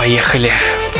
Поехали! Поехали!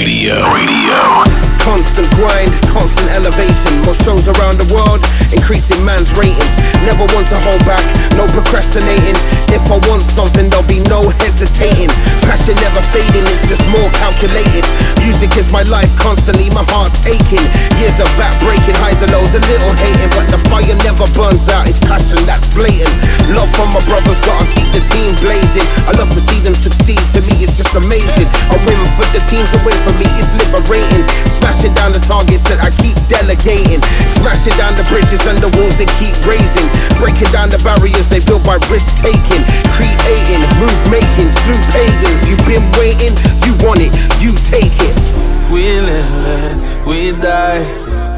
Radio. Radio. Constant grind, constant elevation. More shows around the world, increasing man's ratings. Never want to hold back, no procrastinating. If I want something, there'll be no hesitating. Passion never fading, it's just more calculated. Music is my life, constantly my heart's aching. Years of back breaking, highs and lows, a little hating, but the fire never burns out. It's passion that's blatant. Love from my brothers, gotta keep the team blazing. I love to see them succeed. To me, it's just amazing. A win for the teams, away for me, it's liberating. Smashing down the targets that I keep delegating. Smashing down the bridges and the walls they keep raising. Breaking down the barriers they built by risk taking. Creating, move making, slew pagans. You've been waiting, you want it, you take it. We live and we die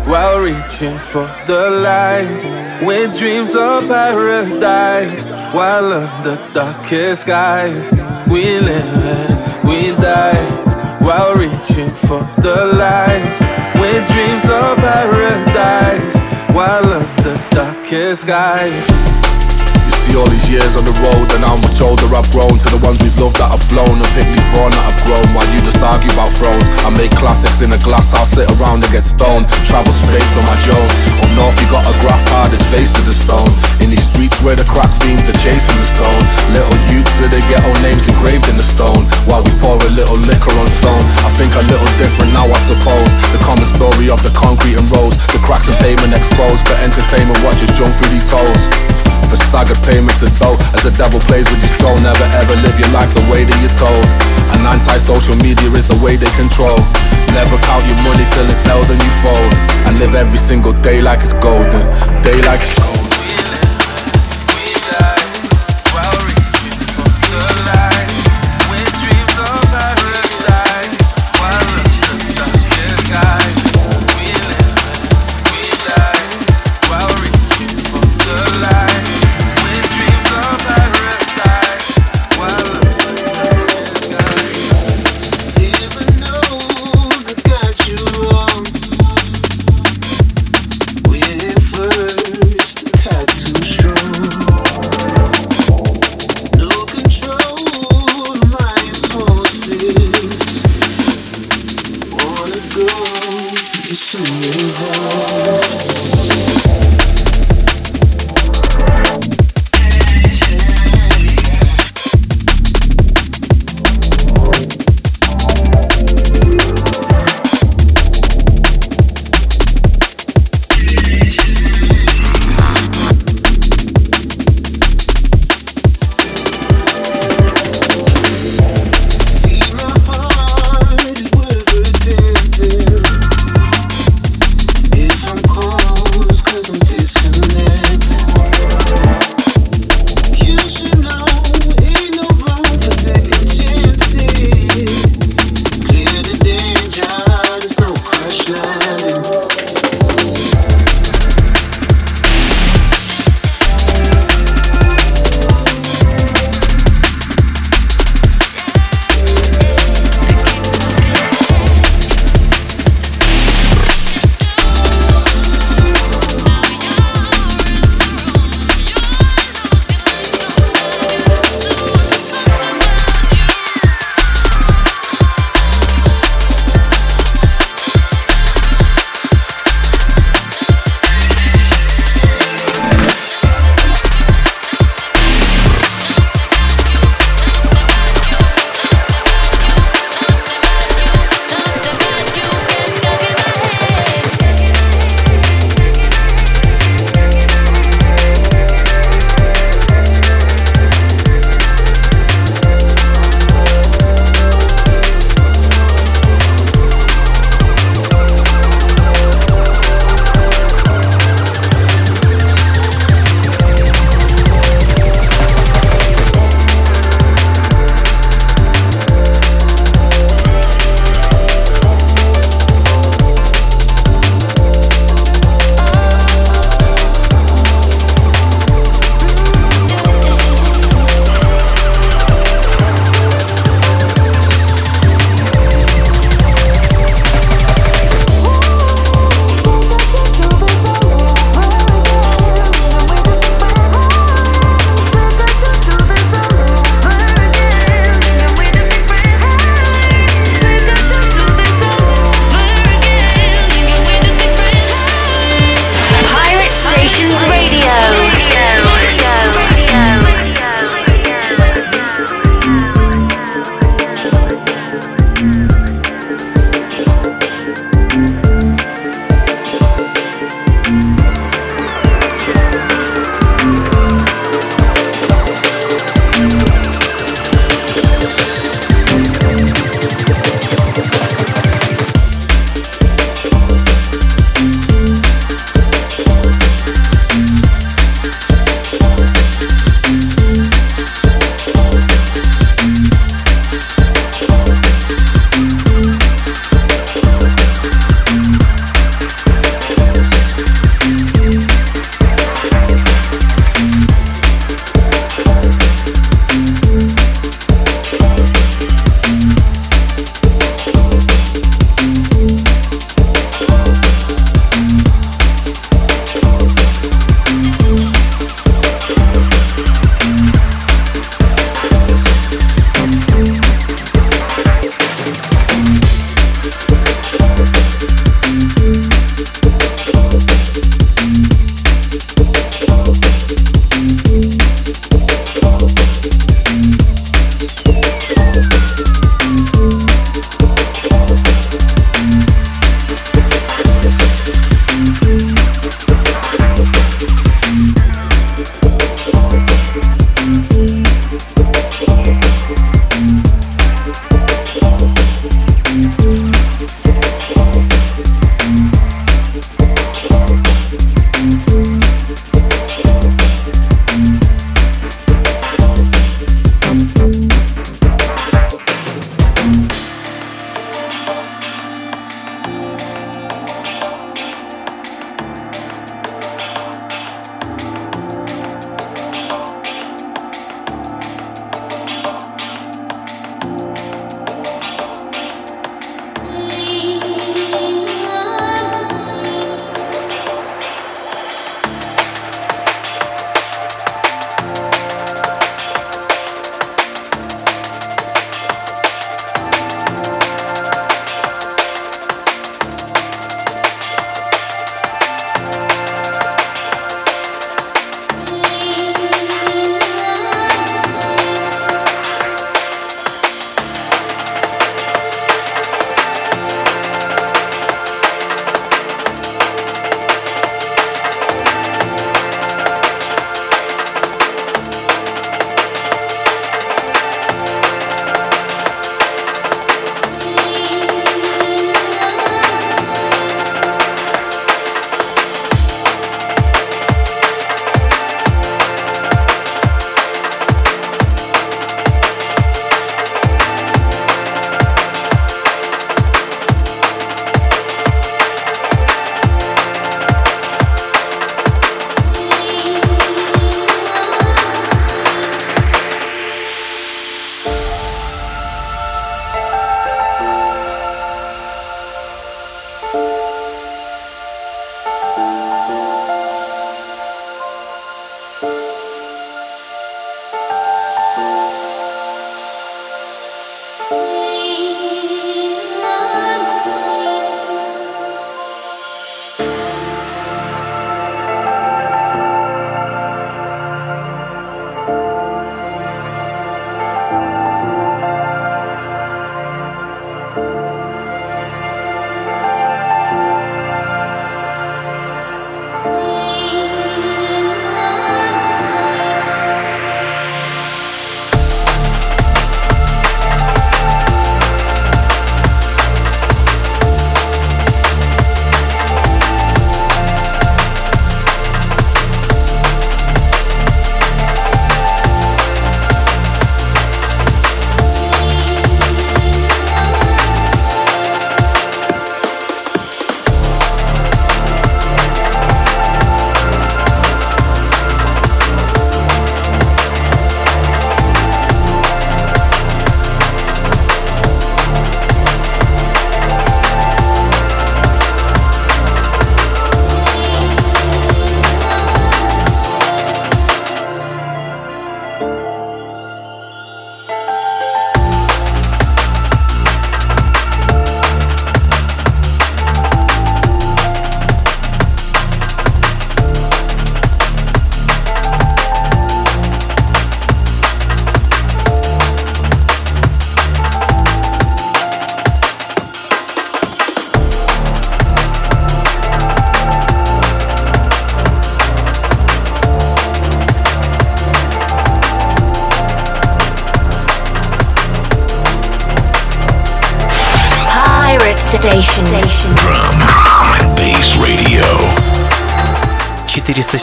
while reaching for the light. With dreams of paradise while under darkest skies. We live and we die while reaching for the light. With dreams of paradise while under darkest skies all these years on the road and I'm much older I've grown To the ones we've loved that have flown and picked me born that have grown. While you just argue about thrones I make classics in a glass I'll sit around and get stoned. Travel space on my Jones. Up north you got a graph hard his face to the stone. In these streets where the crack fiends are chasing the stone. Little youths with their ghetto names engraved in the stone. While we pour a little liquor on stone I think a little different now I suppose. The common story of the concrete and roads The cracks and pavement exposed. For entertainment watchers jump through these holes for staggered payments of dough. As the devil plays with your soul Never ever live your life the way that you're told. And anti-social media is the way they control. Never count your money till it's held and you fold. And live every single day like it's golden. Day like it's golden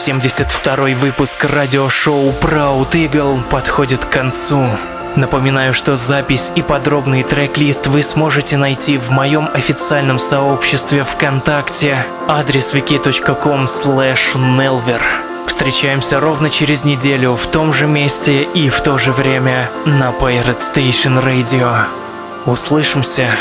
472 выпуск радиошоу Proud Eagle подходит к концу. Напоминаю, что запись и подробный трек-лист вы сможете найти в моем официальном сообществе ВКонтакте. Адрес wiki.com nelver. Встречаемся ровно через неделю в том же месте и в то же время на Pirate Station Radio. Услышимся.